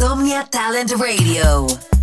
Somnia Talent Radio.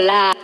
la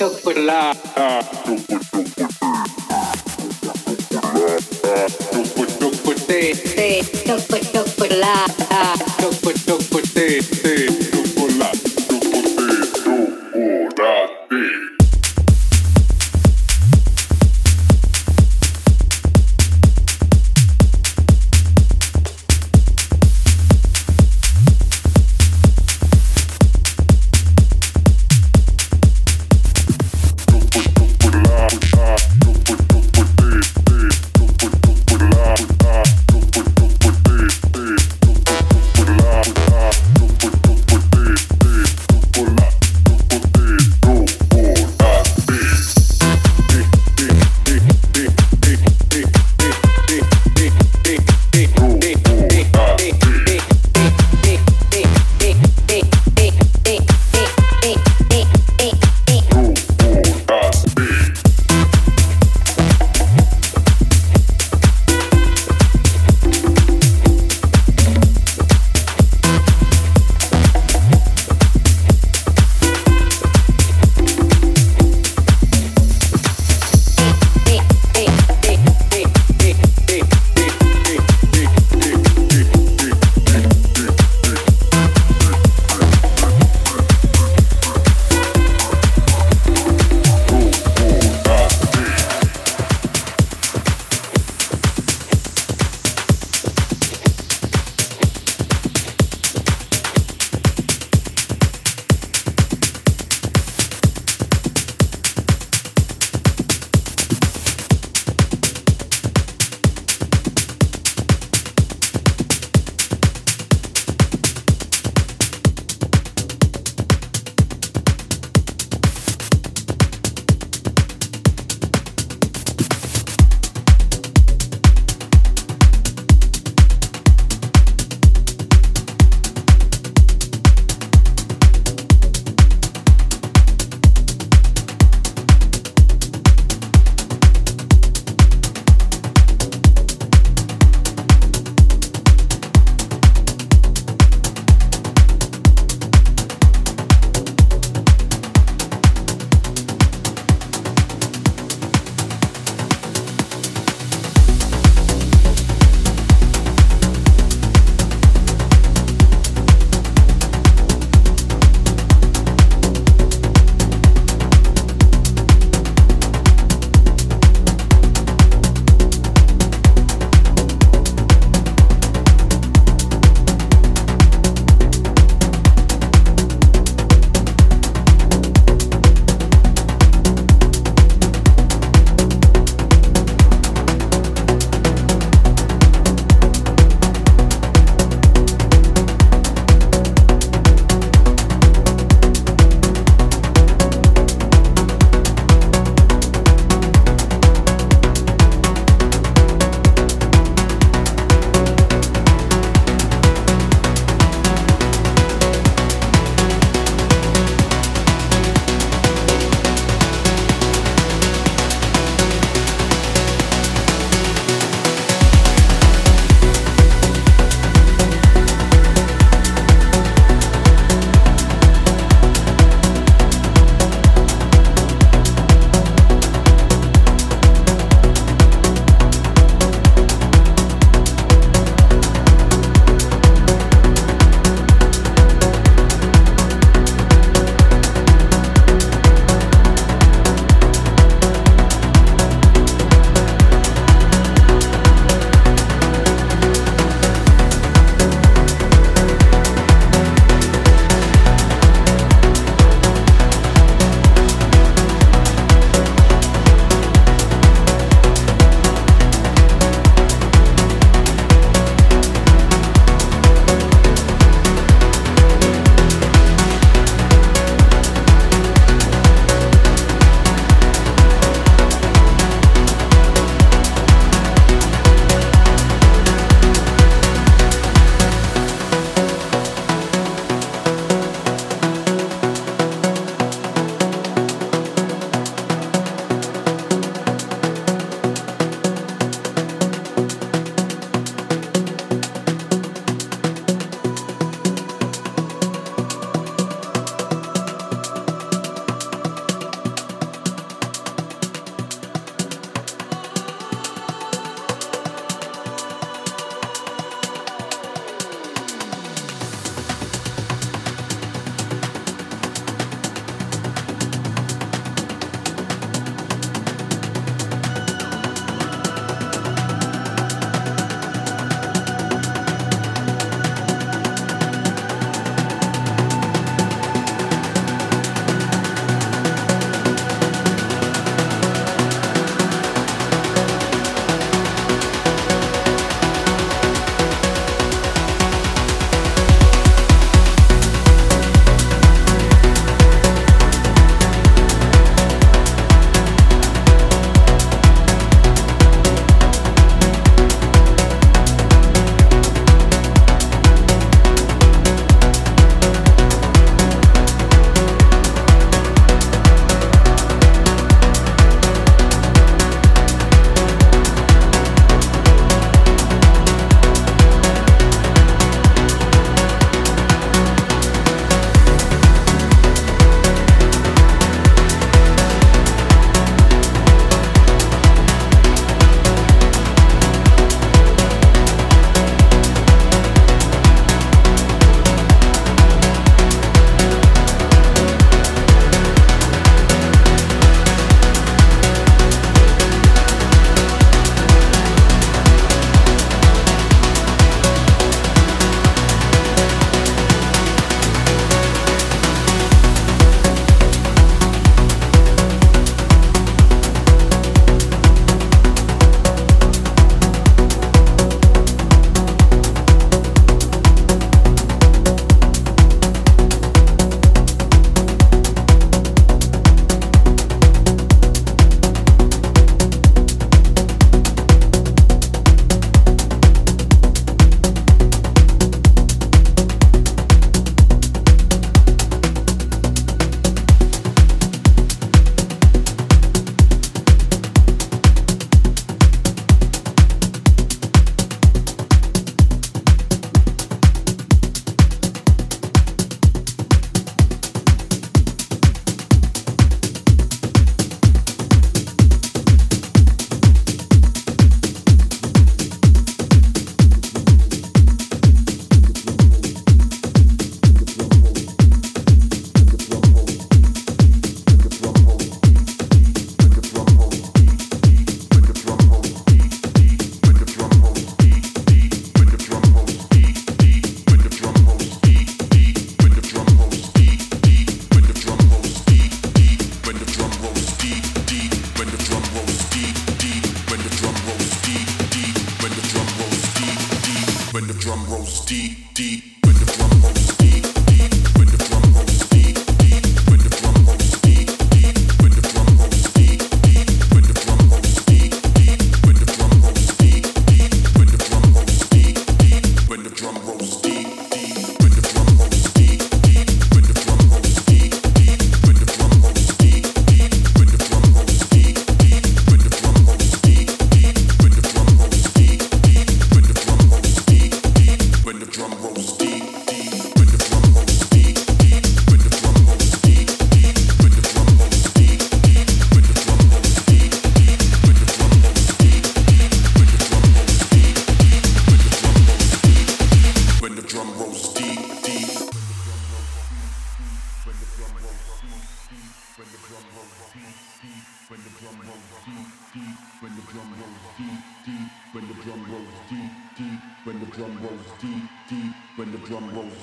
Chocolate,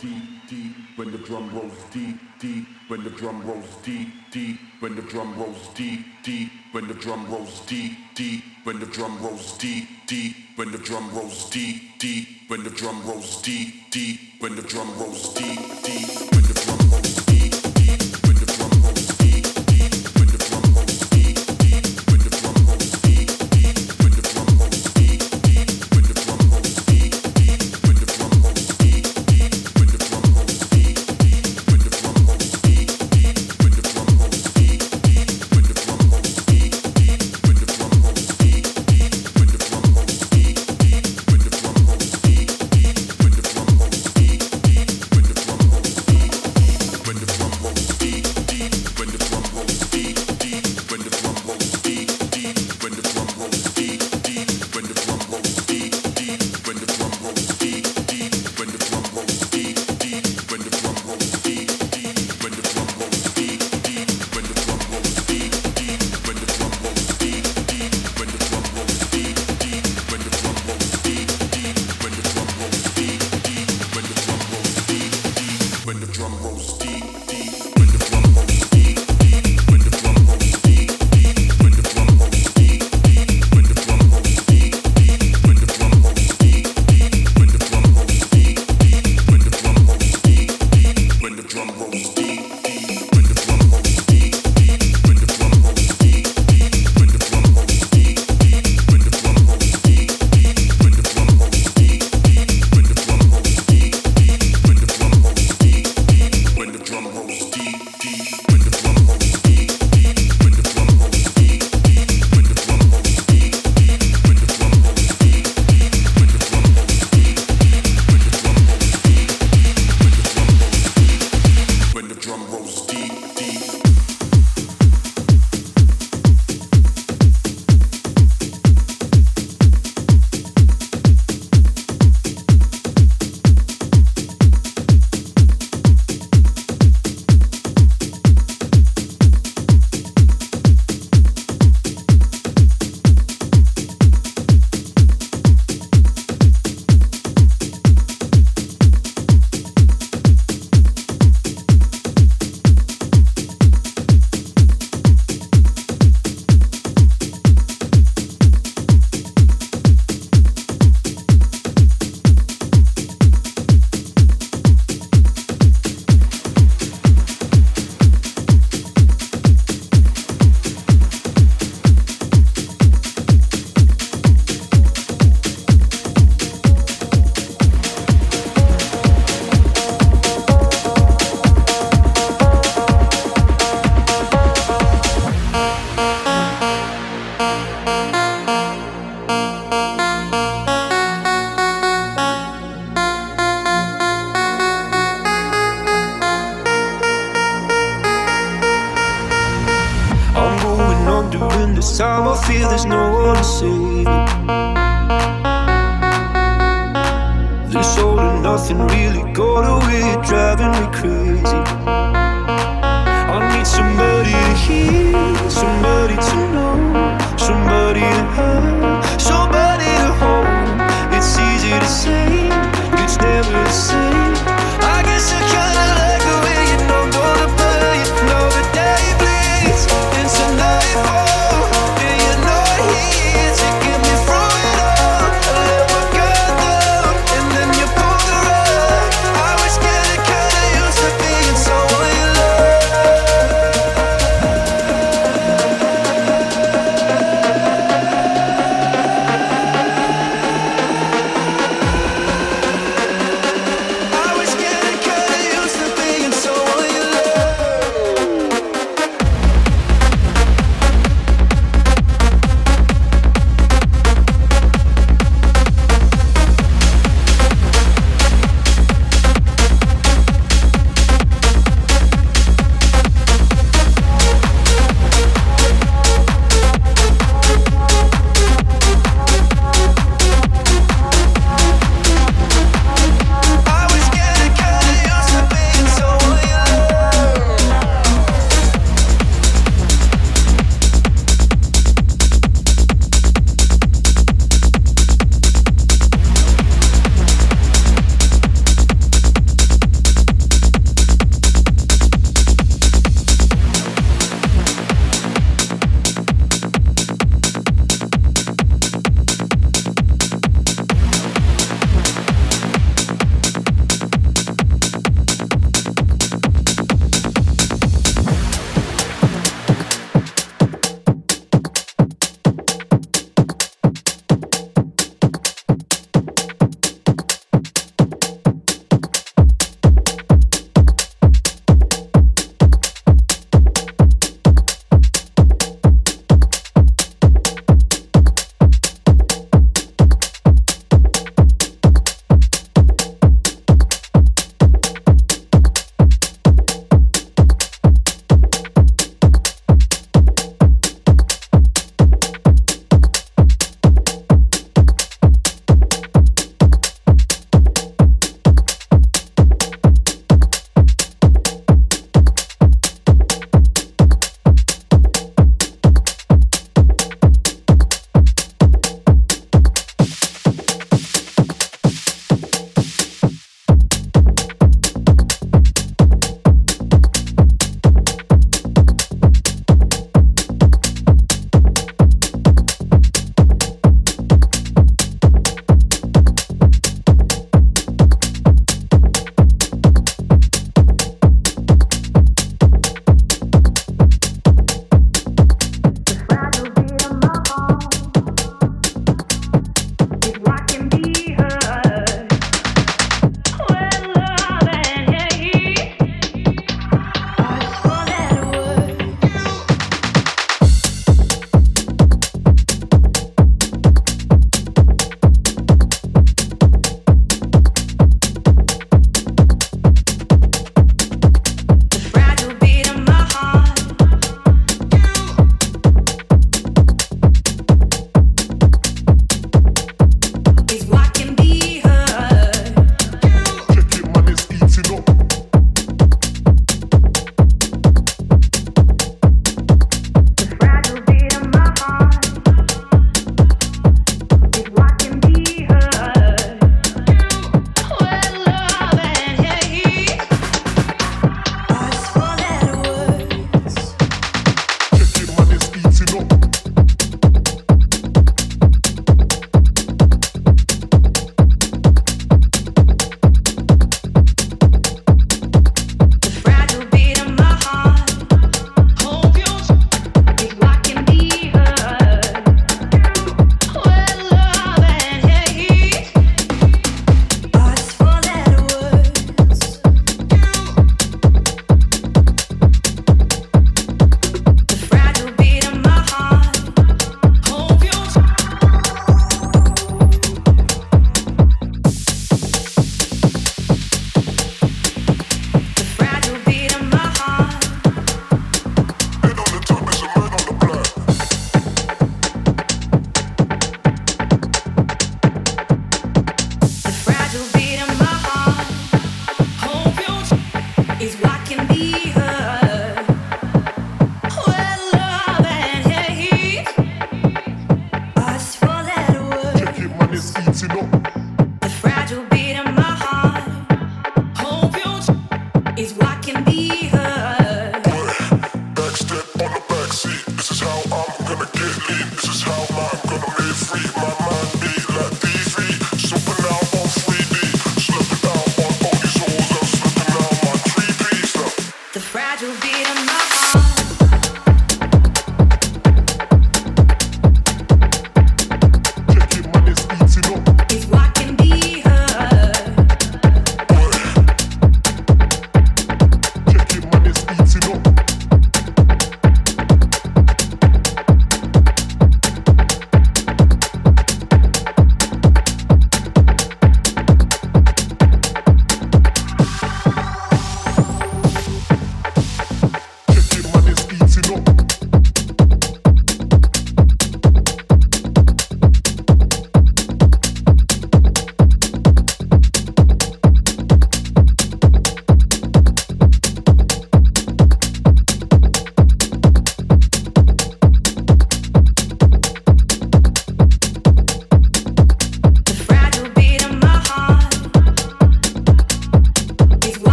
deep, deep. When the drum rolls deep, deep. When the drum rolls deep, deep. When the drum rolls deep, deep. When the drum rolls deep, deep. When the drum rolls deep, deep. When the drum rolls deep, deep. When the drum rolls deep, deep. When the drum rolls deep, deep. When the drum we go to it, driving me crazy. I need somebody to hear, somebody to know, somebody to have, somebody to hold. It's easy to say, it's never the same.